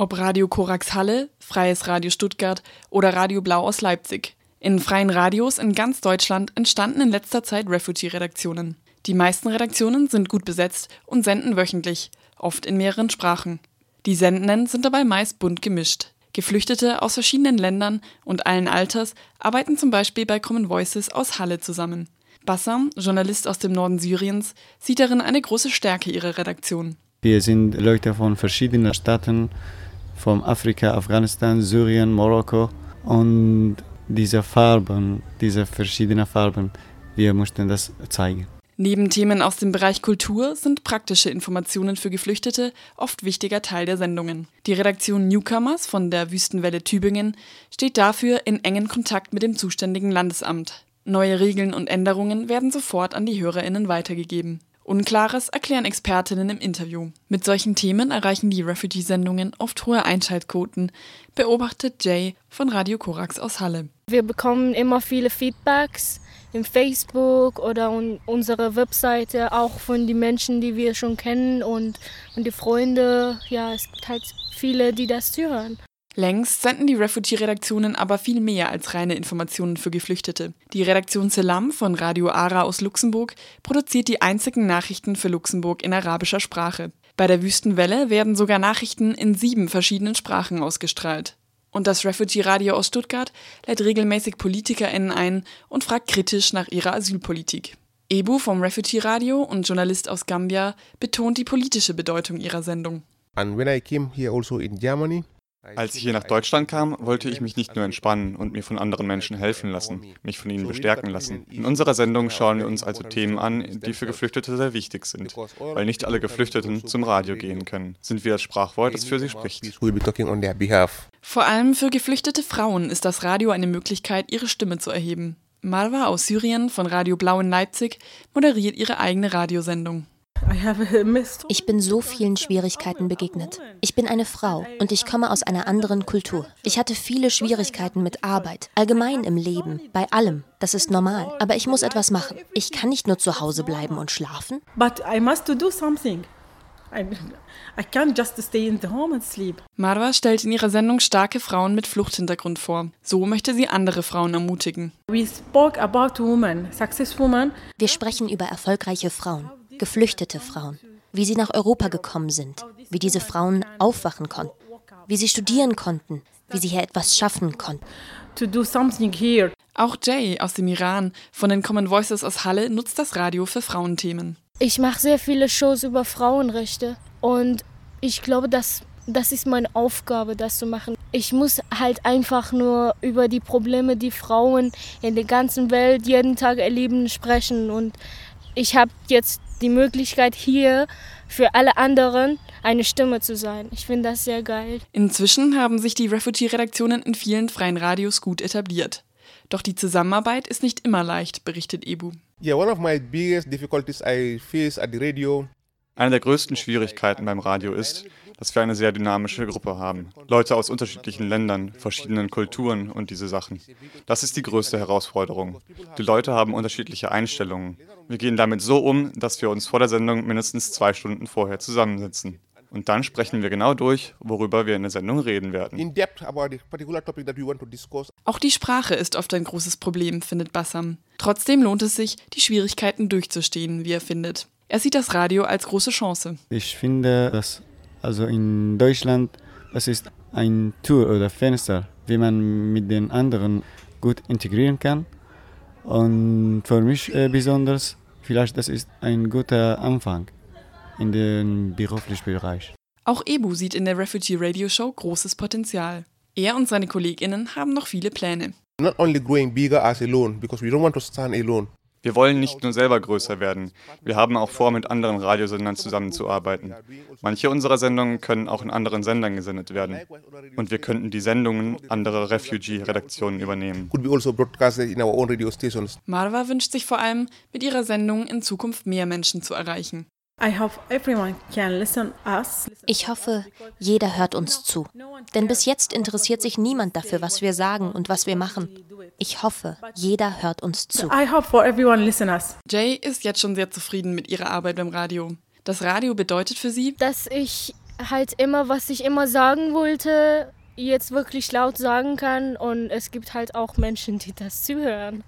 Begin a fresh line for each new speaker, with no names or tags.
Ob Radio Korax Halle, Freies Radio Stuttgart oder Radio Blau aus Leipzig. In freien Radios in ganz Deutschland entstanden in letzter Zeit Refugee-Redaktionen. Die meisten Redaktionen sind gut besetzt und senden wöchentlich, oft in mehreren Sprachen. Die Sendenden sind dabei meist bunt gemischt. Geflüchtete aus verschiedenen Ländern und allen Alters arbeiten zum Beispiel bei Common Voices aus Halle zusammen. Bassam, Journalist aus dem Norden Syriens, sieht darin eine große Stärke ihrer Redaktion.
Wir sind Leute von verschiedenen Staaten, von Afrika, Afghanistan, Syrien, Marokko und diese Farben, diese verschiedenen Farben, wir mussten das zeigen.
Neben Themen aus dem Bereich Kultur sind praktische Informationen für Geflüchtete oft wichtiger Teil der Sendungen. Die Redaktion Newcomers von der Wüstenwelle Tübingen steht dafür in engen Kontakt mit dem zuständigen Landesamt. Neue Regeln und Änderungen werden sofort an die Hörerinnen weitergegeben. Unklares erklären Expertinnen im Interview. Mit solchen Themen erreichen die Refugee-Sendungen oft hohe Einschaltquoten, beobachtet Jay von Radio Korax aus Halle.
Wir bekommen immer viele Feedbacks im Facebook oder unsere Webseite, auch von den Menschen, die wir schon kennen und, und die Freunde. Ja, es gibt halt viele, die das hören.
Längst senden die Refugee-Redaktionen aber viel mehr als reine Informationen für Geflüchtete. Die Redaktion Selam von Radio Ara aus Luxemburg produziert die einzigen Nachrichten für Luxemburg in arabischer Sprache. Bei der Wüstenwelle werden sogar Nachrichten in sieben verschiedenen Sprachen ausgestrahlt. Und das Refugee-Radio aus Stuttgart lädt regelmäßig PolitikerInnen ein und fragt kritisch nach ihrer Asylpolitik. Ebu vom Refugee-Radio und Journalist aus Gambia betont die politische Bedeutung ihrer Sendung.
And when I came here also in Germany,
als ich hier nach Deutschland kam, wollte ich mich nicht nur entspannen und mir von anderen Menschen helfen lassen, mich von ihnen bestärken lassen. In unserer Sendung schauen wir uns also Themen an, die für Geflüchtete sehr wichtig sind, weil nicht alle Geflüchteten zum Radio gehen können. Sind wir das Sprachwort, das für sie spricht.
Vor allem für geflüchtete Frauen ist das Radio eine Möglichkeit, ihre Stimme zu erheben. Marwa aus Syrien von Radio Blau in Leipzig moderiert ihre eigene Radiosendung.
Ich bin so vielen Schwierigkeiten begegnet. Ich bin eine Frau und ich komme aus einer anderen Kultur. Ich hatte viele Schwierigkeiten mit Arbeit, allgemein im Leben, bei allem. Das ist normal. Aber ich muss etwas machen. Ich kann nicht nur zu Hause bleiben und schlafen.
But I must do something. I, I can't just stay in the home and sleep.
Marwa stellt in ihrer Sendung starke Frauen mit Fluchthintergrund vor. So möchte sie andere Frauen ermutigen.
We spoke about women, success women.
Wir sprechen über erfolgreiche Frauen geflüchtete Frauen, wie sie nach Europa gekommen sind, wie diese Frauen aufwachen konnten, wie sie studieren konnten, wie sie hier etwas schaffen konnten.
Auch Jay aus dem Iran von den Common Voices aus Halle nutzt das Radio für Frauenthemen.
Ich mache sehr viele Shows über Frauenrechte und ich glaube, dass das ist meine Aufgabe, das zu machen. Ich muss halt einfach nur über die Probleme, die Frauen in der ganzen Welt jeden Tag erleben, sprechen. Und ich habe jetzt die Möglichkeit hier für alle anderen eine Stimme zu sein. Ich finde das sehr geil.
Inzwischen haben sich die Refugee-Redaktionen in vielen freien Radios gut etabliert. Doch die Zusammenarbeit ist nicht immer leicht, berichtet Ebu.
Yeah, one of my biggest difficulties I face at the radio
eine der größten Schwierigkeiten beim Radio ist, dass wir eine sehr dynamische Gruppe haben. Leute aus unterschiedlichen Ländern, verschiedenen Kulturen und diese Sachen. Das ist die größte Herausforderung. Die Leute haben unterschiedliche Einstellungen. Wir gehen damit so um, dass wir uns vor der Sendung mindestens zwei Stunden vorher zusammensetzen. Und dann sprechen wir genau durch, worüber wir in der Sendung reden werden.
Auch die Sprache ist oft ein großes Problem, findet Bassam. Trotzdem lohnt es sich, die Schwierigkeiten durchzustehen, wie er findet. Er sieht das Radio als große Chance.
Ich finde, dass also in Deutschland das ist ein Tour oder Fenster, wie man mit den anderen gut integrieren kann. Und für mich äh, besonders, vielleicht das ist ein guter Anfang in den beruflichen Bereich.
Auch Ebu sieht in der Refugee Radio Show großes Potenzial. Er und seine KollegInnen haben noch viele Pläne.
Not only growing bigger as alone, because we don't want to stand alone.
Wir wollen nicht nur selber größer werden, wir haben auch vor, mit anderen Radiosendern zusammenzuarbeiten. Manche unserer Sendungen können auch in anderen Sendern gesendet werden. Und wir könnten die Sendungen anderer Refugee-Redaktionen übernehmen.
Also
Marwa wünscht sich vor allem, mit ihrer Sendung in Zukunft mehr Menschen zu erreichen.
Ich hoffe, jeder hört uns zu. Denn bis jetzt interessiert sich niemand dafür, was wir sagen und was wir machen. Ich hoffe, jeder hört uns zu.
Jay ist jetzt schon sehr zufrieden mit ihrer Arbeit beim Radio. Das Radio bedeutet für sie,
dass ich halt immer, was ich immer sagen wollte, jetzt wirklich laut sagen kann und es gibt halt auch Menschen, die das zuhören.